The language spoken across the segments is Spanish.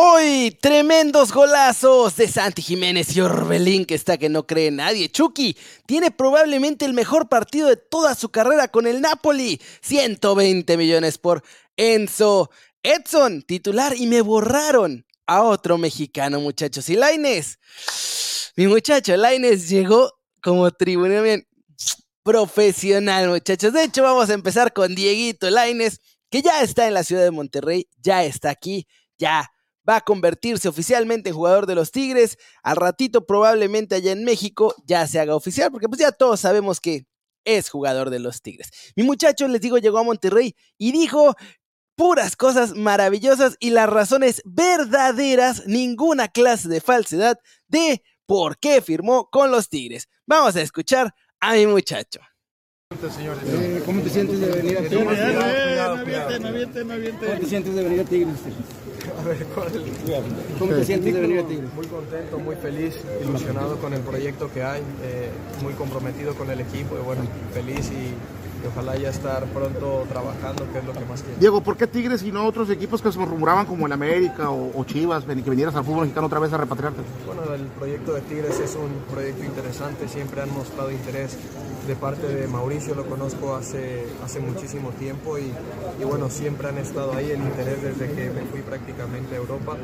Hoy, tremendos golazos de Santi Jiménez y Orbelín, que está que no cree nadie. Chucky tiene probablemente el mejor partido de toda su carrera con el Napoli. 120 millones por Enzo. Edson, titular, y me borraron a otro mexicano, muchachos. Y Laines, mi muchacho Laines llegó como tribunal profesional, muchachos. De hecho, vamos a empezar con Dieguito Laines, que ya está en la ciudad de Monterrey, ya está aquí, ya va a convertirse oficialmente en jugador de los Tigres. Al ratito probablemente allá en México ya se haga oficial, porque pues ya todos sabemos que es jugador de los Tigres. Mi muchacho, les digo, llegó a Monterrey y dijo puras cosas maravillosas y las razones verdaderas, ninguna clase de falsedad de por qué firmó con los Tigres. Vamos a escuchar a mi muchacho. Eh, ¿Cómo te sientes de venir a Tigres? ¿Cómo te sientes de venir a Tigres? ¿Cómo te sientes de venir a Tigres? Muy contento, muy feliz, ilusionado con el proyecto que hay, eh, muy comprometido con el equipo y bueno, feliz y y ojalá ya estar pronto trabajando, que es lo que más quiero. Diego, ¿por qué Tigres y no otros equipos que se rumoraban como el América o, Chivas, que vinieras al fútbol mexicano otra vez a repatriarte? Bueno, el proyecto de Tigres es un proyecto interesante, siempre han mostrado interés de parte de Mauricio, lo conozco hace, hace muchísimo tiempo y, y bueno, siempre han estado ahí el interés desde que me fui prácticamente a Europa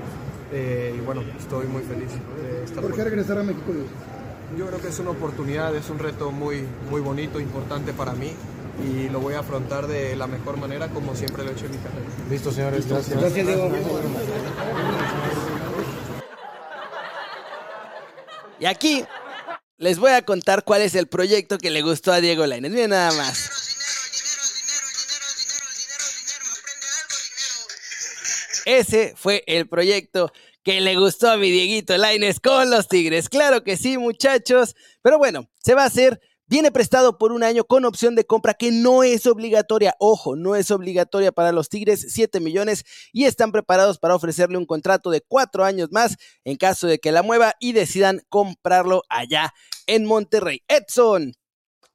eh, y bueno, estoy muy feliz de estar. ¿Por qué regresar a México? Yo creo que es una oportunidad, es un reto muy, muy bonito, importante para mí y lo voy a afrontar de la mejor manera como siempre lo he hecho en mi carrera. Listo, señores. Gracias. Gracias, Diego. Y aquí les voy a contar cuál es el proyecto que le gustó a Diego Lainez. Miren nada más. Ese fue el proyecto que le gustó a mi Dieguito Laines con los Tigres. Claro que sí, muchachos. Pero bueno, se va a hacer Viene prestado por un año con opción de compra que no es obligatoria. Ojo, no es obligatoria para los Tigres, 7 millones y están preparados para ofrecerle un contrato de 4 años más en caso de que la mueva y decidan comprarlo allá en Monterrey. Edson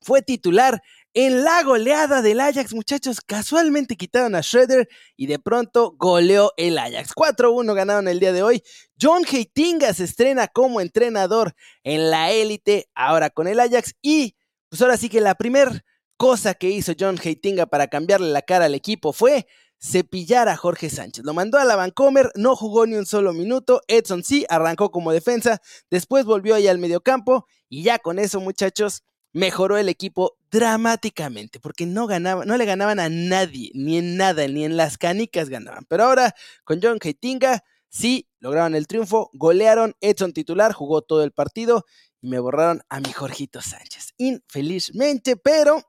fue titular en la goleada del Ajax, muchachos, casualmente quitaron a Schroeder y de pronto goleó el Ajax. 4-1 ganaron el día de hoy. John Heitinga se estrena como entrenador en la élite ahora con el Ajax y pues ahora sí que la primera cosa que hizo John Heitinga para cambiarle la cara al equipo fue cepillar a Jorge Sánchez. Lo mandó a la Vancomer, no jugó ni un solo minuto. Edson sí arrancó como defensa, después volvió ahí al mediocampo y ya con eso, muchachos, mejoró el equipo dramáticamente, porque no ganaba, no le ganaban a nadie, ni en nada, ni en las canicas ganaban. Pero ahora, con John Heitinga, sí lograron el triunfo, golearon, Edson titular, jugó todo el partido y me borraron a mi Jorgito Sánchez. Infelizmente, pero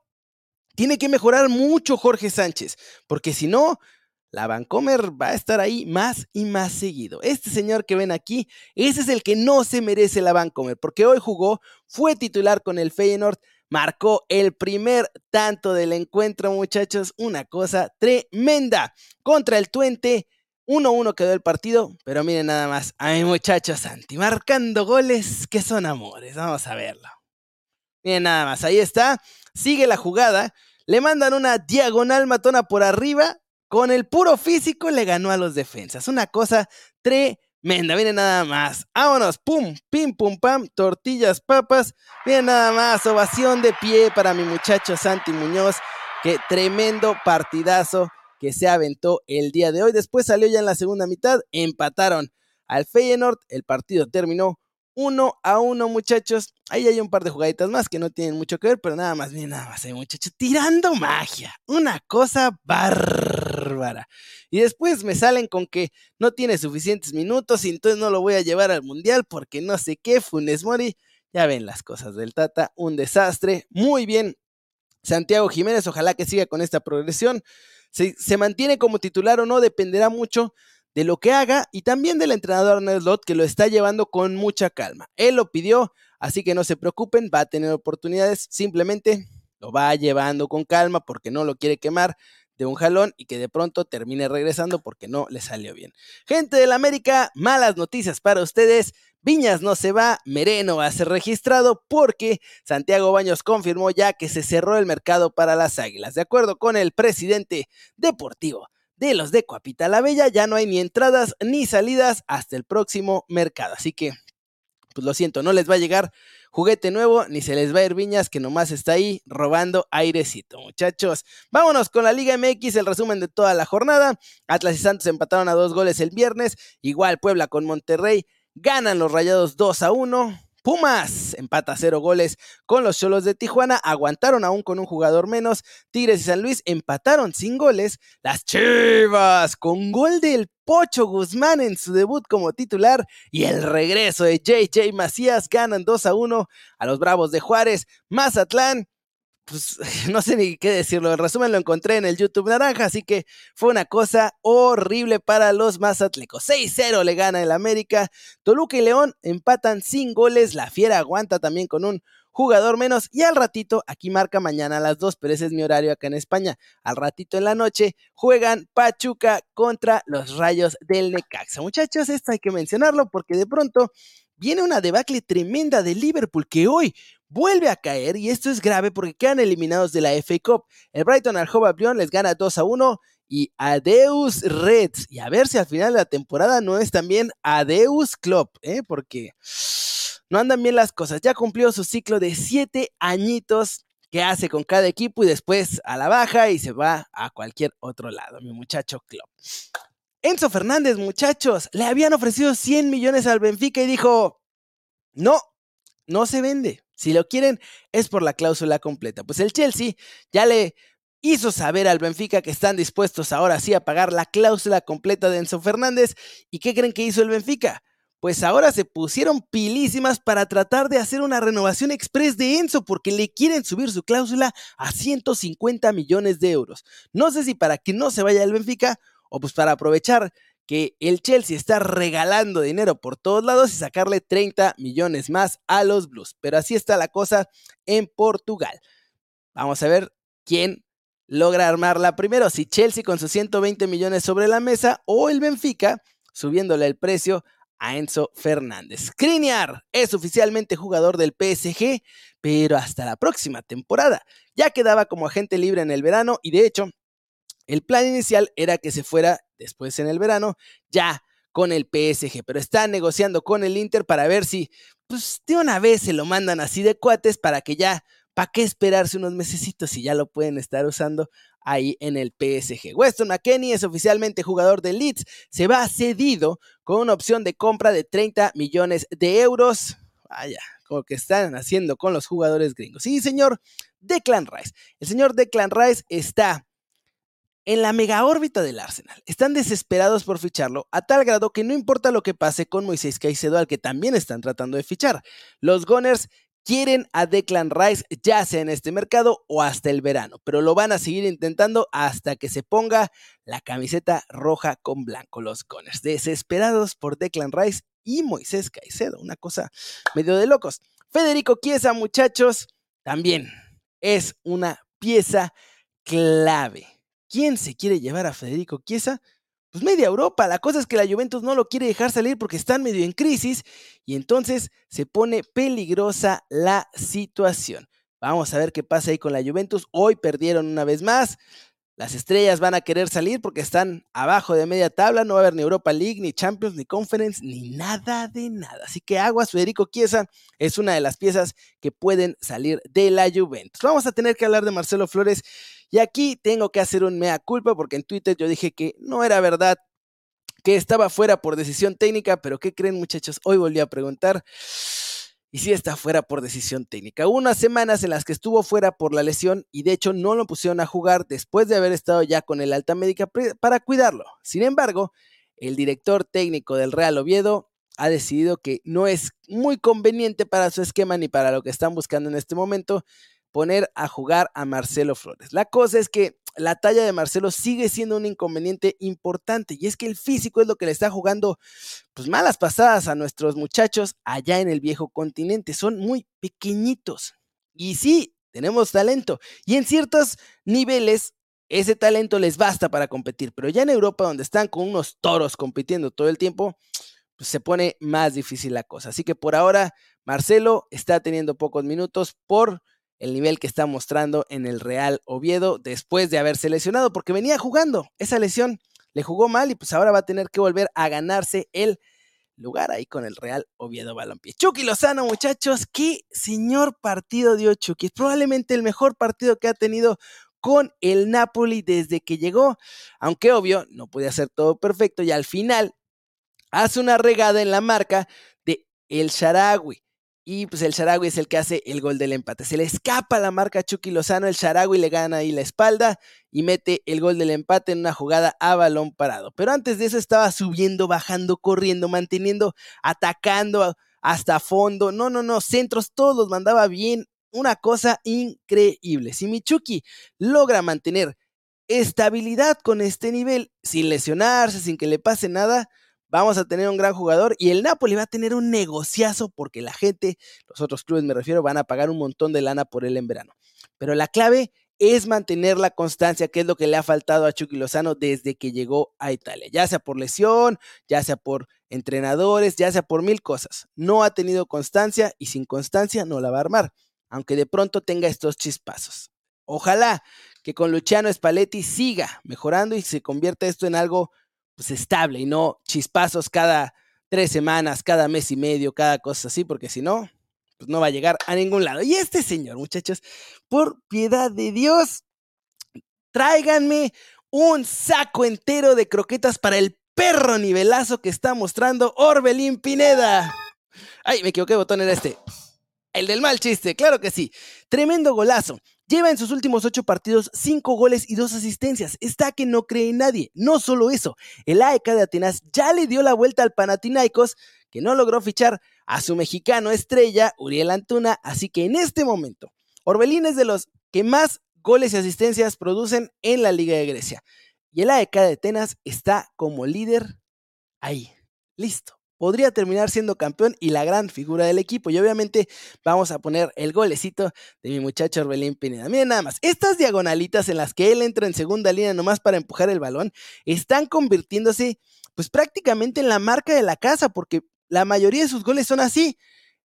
tiene que mejorar mucho Jorge Sánchez, porque si no, la Vancomer va a estar ahí más y más seguido. Este señor que ven aquí, ese es el que no se merece la Vancomer, porque hoy jugó, fue titular con el Feyenoord, marcó el primer tanto del encuentro, muchachos, una cosa tremenda. Contra el Tuente, 1-1 quedó el partido, pero miren nada más a mi muchacho Santi, marcando goles que son amores. Vamos a verlo. Miren nada más, ahí está. Sigue la jugada. Le mandan una diagonal matona por arriba. Con el puro físico le ganó a los defensas. Una cosa tremenda. Miren nada más. Vámonos. Pum, pim, pum, pam. Tortillas, papas. Miren nada más. Ovación de pie para mi muchacho Santi Muñoz. Qué tremendo partidazo que se aventó el día de hoy. Después salió ya en la segunda mitad, empataron al Feyenoord, el partido terminó uno a uno, muchachos. Ahí hay un par de jugaditas más que no tienen mucho que ver, pero nada más, bien, nada más, eh, muchachos, tirando magia, una cosa bárbara. Y después me salen con que no tiene suficientes minutos y entonces no lo voy a llevar al mundial porque no sé qué, Funes Mori. Ya ven las cosas del Tata, un desastre. Muy bien, Santiago Jiménez, ojalá que siga con esta progresión. Si se mantiene como titular o no dependerá mucho de lo que haga y también del entrenador Arnold que lo está llevando con mucha calma. Él lo pidió, así que no se preocupen, va a tener oportunidades, simplemente lo va llevando con calma porque no lo quiere quemar de un jalón y que de pronto termine regresando porque no le salió bien. Gente del América, malas noticias para ustedes. Viñas no se va, Mereno va a ser registrado porque Santiago Baños confirmó ya que se cerró el mercado para las Águilas. De acuerdo con el presidente deportivo de los de Coapita la Bella. Ya no hay ni entradas ni salidas hasta el próximo mercado. Así que, pues lo siento, no les va a llegar juguete nuevo, ni se les va a ir Viñas, que nomás está ahí robando airecito, muchachos. Vámonos con la Liga MX, el resumen de toda la jornada. Atlas y Santos empataron a dos goles el viernes, igual Puebla con Monterrey, ganan los Rayados 2 a 1. Pumas empata cero goles con los Cholos de Tijuana, aguantaron aún con un jugador menos. Tigres y San Luis empataron sin goles. Las Chivas con gol del Pocho Guzmán en su debut como titular y el regreso de JJ Macías ganan 2 a 1 a los Bravos de Juárez. Mazatlán pues no sé ni qué decirlo. El resumen lo encontré en el YouTube Naranja, así que fue una cosa horrible para los Mazatlecos. 6-0 le gana el América. Toluca y León empatan sin goles. La Fiera aguanta también con un jugador menos. Y al ratito, aquí marca mañana a las 2, pero ese es mi horario acá en España. Al ratito en la noche juegan Pachuca contra los Rayos del Necaxa. Muchachos, esto hay que mencionarlo porque de pronto viene una debacle tremenda de Liverpool que hoy vuelve a caer y esto es grave porque quedan eliminados de la FA Cup. El Brighton al Hove les gana 2 a 1 y Adeus Reds. Y a ver si al final de la temporada no es también Adeus Club, ¿eh? porque no andan bien las cosas. Ya cumplió su ciclo de 7 añitos que hace con cada equipo y después a la baja y se va a cualquier otro lado, mi muchacho Club. Enzo Fernández, muchachos, le habían ofrecido 100 millones al Benfica y dijo, no, no se vende. Si lo quieren es por la cláusula completa. Pues el Chelsea ya le hizo saber al Benfica que están dispuestos ahora sí a pagar la cláusula completa de Enzo Fernández. ¿Y qué creen que hizo el Benfica? Pues ahora se pusieron pilísimas para tratar de hacer una renovación express de Enzo porque le quieren subir su cláusula a 150 millones de euros. No sé si para que no se vaya el Benfica o pues para aprovechar que el Chelsea está regalando dinero por todos lados y sacarle 30 millones más a los Blues. Pero así está la cosa en Portugal. Vamos a ver quién logra armarla primero, si Chelsea con sus 120 millones sobre la mesa o el Benfica subiéndole el precio a Enzo Fernández. Skriniar es oficialmente jugador del PSG, pero hasta la próxima temporada. Ya quedaba como agente libre en el verano y de hecho el plan inicial era que se fuera después en el verano ya con el PSG, pero está negociando con el Inter para ver si, pues de una vez se lo mandan así de cuates para que ya, ¿para qué esperarse unos mesecitos si ya lo pueden estar usando ahí en el PSG? Weston McKenney es oficialmente jugador de Leeds, se va cedido con una opción de compra de 30 millones de euros. Vaya, como que están haciendo con los jugadores gringos. Sí, señor Declan Rice. El señor Declan Rice está en la mega órbita del Arsenal. Están desesperados por ficharlo, a tal grado que no importa lo que pase con Moisés Caicedo, al que también están tratando de fichar. Los Gunners quieren a Declan Rice ya sea en este mercado o hasta el verano, pero lo van a seguir intentando hasta que se ponga la camiseta roja con blanco. Los Gunners, desesperados por Declan Rice y Moisés Caicedo, una cosa medio de locos. Federico Chiesa, muchachos, también es una pieza clave ¿Quién se quiere llevar a Federico Chiesa? Pues media Europa. La cosa es que la Juventus no lo quiere dejar salir porque están medio en crisis y entonces se pone peligrosa la situación. Vamos a ver qué pasa ahí con la Juventus. Hoy perdieron una vez más. Las estrellas van a querer salir porque están abajo de media tabla. No va a haber ni Europa League, ni Champions, ni Conference, ni nada de nada. Así que aguas, Federico Chiesa es una de las piezas que pueden salir de la Juventus. Vamos a tener que hablar de Marcelo Flores y aquí tengo que hacer un mea culpa porque en Twitter yo dije que no era verdad, que estaba fuera por decisión técnica, pero ¿qué creen muchachos? Hoy volví a preguntar y sí está fuera por decisión técnica. Unas semanas en las que estuvo fuera por la lesión y de hecho no lo pusieron a jugar después de haber estado ya con el alta médica para cuidarlo. Sin embargo, el director técnico del Real Oviedo ha decidido que no es muy conveniente para su esquema ni para lo que están buscando en este momento poner a jugar a Marcelo Flores. La cosa es que la talla de Marcelo sigue siendo un inconveniente importante y es que el físico es lo que le está jugando pues malas pasadas a nuestros muchachos allá en el viejo continente. Son muy pequeñitos y sí, tenemos talento y en ciertos niveles ese talento les basta para competir, pero ya en Europa donde están con unos toros compitiendo todo el tiempo, pues se pone más difícil la cosa. Así que por ahora Marcelo está teniendo pocos minutos por el nivel que está mostrando en el Real Oviedo después de haberse lesionado, porque venía jugando. Esa lesión le jugó mal y pues ahora va a tener que volver a ganarse el lugar ahí con el Real Oviedo Balompié. Chucky Lozano, muchachos, qué señor partido dio Chucky. Probablemente el mejor partido que ha tenido con el Napoli desde que llegó, aunque obvio no puede hacer todo perfecto y al final hace una regada en la marca de El Sharawi. Y pues el Sharawi es el que hace el gol del empate. Se le escapa la marca Chucky Lozano, el Sharawi le gana ahí la espalda y mete el gol del empate en una jugada a balón parado. Pero antes de eso estaba subiendo, bajando, corriendo, manteniendo, atacando hasta fondo. No, no, no, centros todos mandaba bien. Una cosa increíble. Si Michuki logra mantener estabilidad con este nivel, sin lesionarse, sin que le pase nada, vamos a tener un gran jugador y el Napoli va a tener un negociazo porque la gente, los otros clubes me refiero, van a pagar un montón de lana por él en verano. Pero la clave es mantener la constancia, que es lo que le ha faltado a Chucky Lozano desde que llegó a Italia, ya sea por lesión, ya sea por entrenadores, ya sea por mil cosas. No ha tenido constancia y sin constancia no la va a armar, aunque de pronto tenga estos chispazos. Ojalá que con Luciano Spalletti siga mejorando y se convierta esto en algo pues, estable y no chispazos cada tres semanas, cada mes y medio, cada cosa así, porque si no, pues no va a llegar a ningún lado. Y este señor, muchachos, por piedad de Dios, tráiganme un saco entero de croquetas para el perro nivelazo que está mostrando Orbelín Pineda. Ay, me equivoqué, botón era este. El del mal chiste, claro que sí. Tremendo golazo. Lleva en sus últimos ocho partidos cinco goles y dos asistencias. Está que no cree en nadie. No solo eso, el AEK de Atenas ya le dio la vuelta al Panathinaikos, que no logró fichar a su mexicano estrella, Uriel Antuna. Así que en este momento, Orbelín es de los que más goles y asistencias producen en la Liga de Grecia. Y el AEK de Atenas está como líder ahí. Listo podría terminar siendo campeón y la gran figura del equipo. Y obviamente vamos a poner el golecito de mi muchacho Orbelín Pineda. Miren nada más, estas diagonalitas en las que él entra en segunda línea nomás para empujar el balón, están convirtiéndose pues prácticamente en la marca de la casa, porque la mayoría de sus goles son así.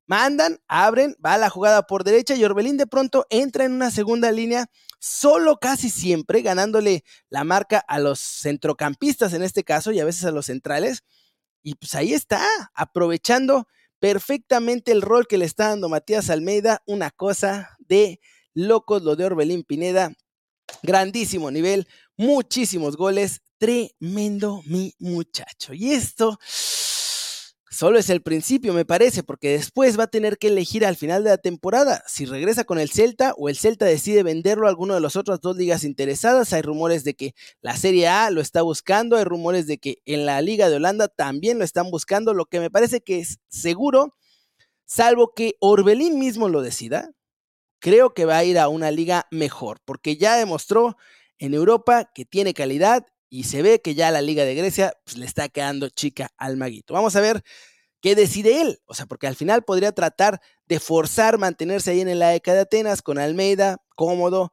Mandan, abren, va la jugada por derecha y Orbelín de pronto entra en una segunda línea, solo casi siempre ganándole la marca a los centrocampistas en este caso y a veces a los centrales y pues ahí está, aprovechando perfectamente el rol que le está dando Matías Almeida, una cosa de locos lo de Orbelín Pineda, grandísimo nivel, muchísimos goles, tremendo mi muchacho. Y esto Solo es el principio, me parece, porque después va a tener que elegir al final de la temporada si regresa con el Celta o el Celta decide venderlo a alguno de las otras dos ligas interesadas. Hay rumores de que la Serie A lo está buscando, hay rumores de que en la Liga de Holanda también lo están buscando, lo que me parece que es seguro, salvo que Orbelín mismo lo decida, creo que va a ir a una liga mejor, porque ya demostró en Europa que tiene calidad y se ve que ya la Liga de Grecia pues, le está quedando chica al maguito. Vamos a ver qué decide él, o sea, porque al final podría tratar de forzar mantenerse ahí en la ECA de Atenas con Almeida, cómodo,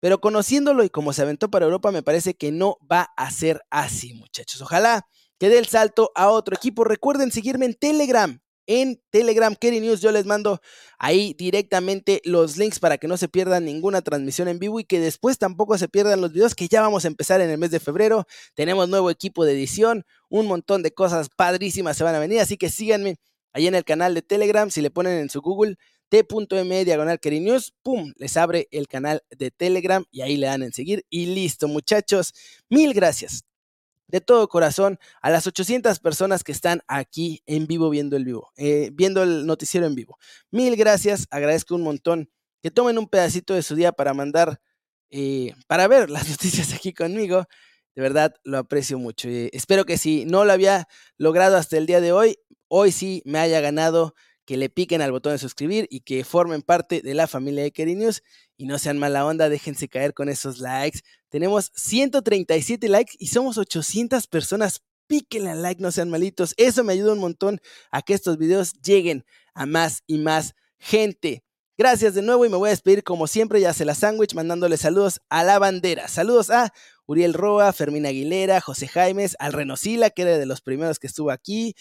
pero conociéndolo y como se aventó para Europa, me parece que no va a ser así, muchachos. Ojalá que dé el salto a otro equipo. Recuerden seguirme en Telegram, en Telegram, Kerry News. Yo les mando ahí directamente los links para que no se pierdan ninguna transmisión en vivo y que después tampoco se pierdan los videos que ya vamos a empezar en el mes de febrero. Tenemos nuevo equipo de edición, un montón de cosas padrísimas se van a venir, así que síganme ahí en el canal de Telegram. Si le ponen en su Google t.m diagonal News, pum, les abre el canal de Telegram y ahí le dan en seguir y listo, muchachos. Mil gracias de todo corazón a las 800 personas que están aquí en vivo viendo el vivo, eh, viendo el noticiero en vivo. Mil gracias, agradezco un montón que tomen un pedacito de su día para mandar, eh, para ver las noticias aquí conmigo. De verdad lo aprecio mucho. Eh, espero que si no lo había logrado hasta el día de hoy, hoy sí me haya ganado que le piquen al botón de suscribir y que formen parte de la familia de Kerry News y no sean mala onda, déjense caer con esos likes. Tenemos 137 likes y somos 800 personas. Píquenle al like, no sean malitos. Eso me ayuda un montón a que estos videos lleguen a más y más gente. Gracias de nuevo y me voy a despedir como siempre, ya se la sándwich, mandándole saludos a la bandera. Saludos a Uriel Roa, Fermín Aguilera, José Jaimes, al Renosila, que era de los primeros que estuvo aquí,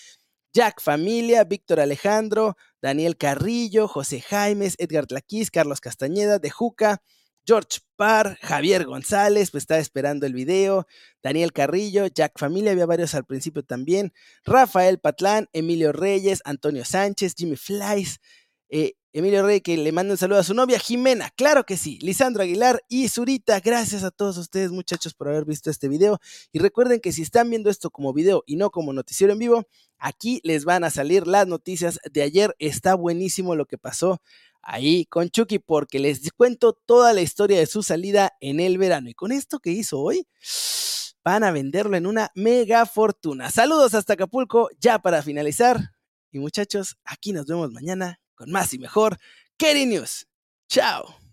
Jack Familia, Víctor Alejandro, Daniel Carrillo, José Jaimes, Edgar Tlaquís, Carlos Castañeda, De Juca, George Parr, Javier González, pues estaba esperando el video, Daniel Carrillo, Jack Familia, había varios al principio también, Rafael Patlán, Emilio Reyes, Antonio Sánchez, Jimmy Flies, eh, Emilio Rey que le manda un saludo a su novia Jimena, claro que sí, Lisandro Aguilar y Zurita, gracias a todos ustedes muchachos por haber visto este video. Y recuerden que si están viendo esto como video y no como noticiero en vivo, aquí les van a salir las noticias de ayer, está buenísimo lo que pasó ahí con Chucky porque les cuento toda la historia de su salida en el verano. Y con esto que hizo hoy van a venderlo en una mega fortuna. Saludos hasta Acapulco ya para finalizar. Y muchachos, aquí nos vemos mañana con más y mejor Kerry News. Chao.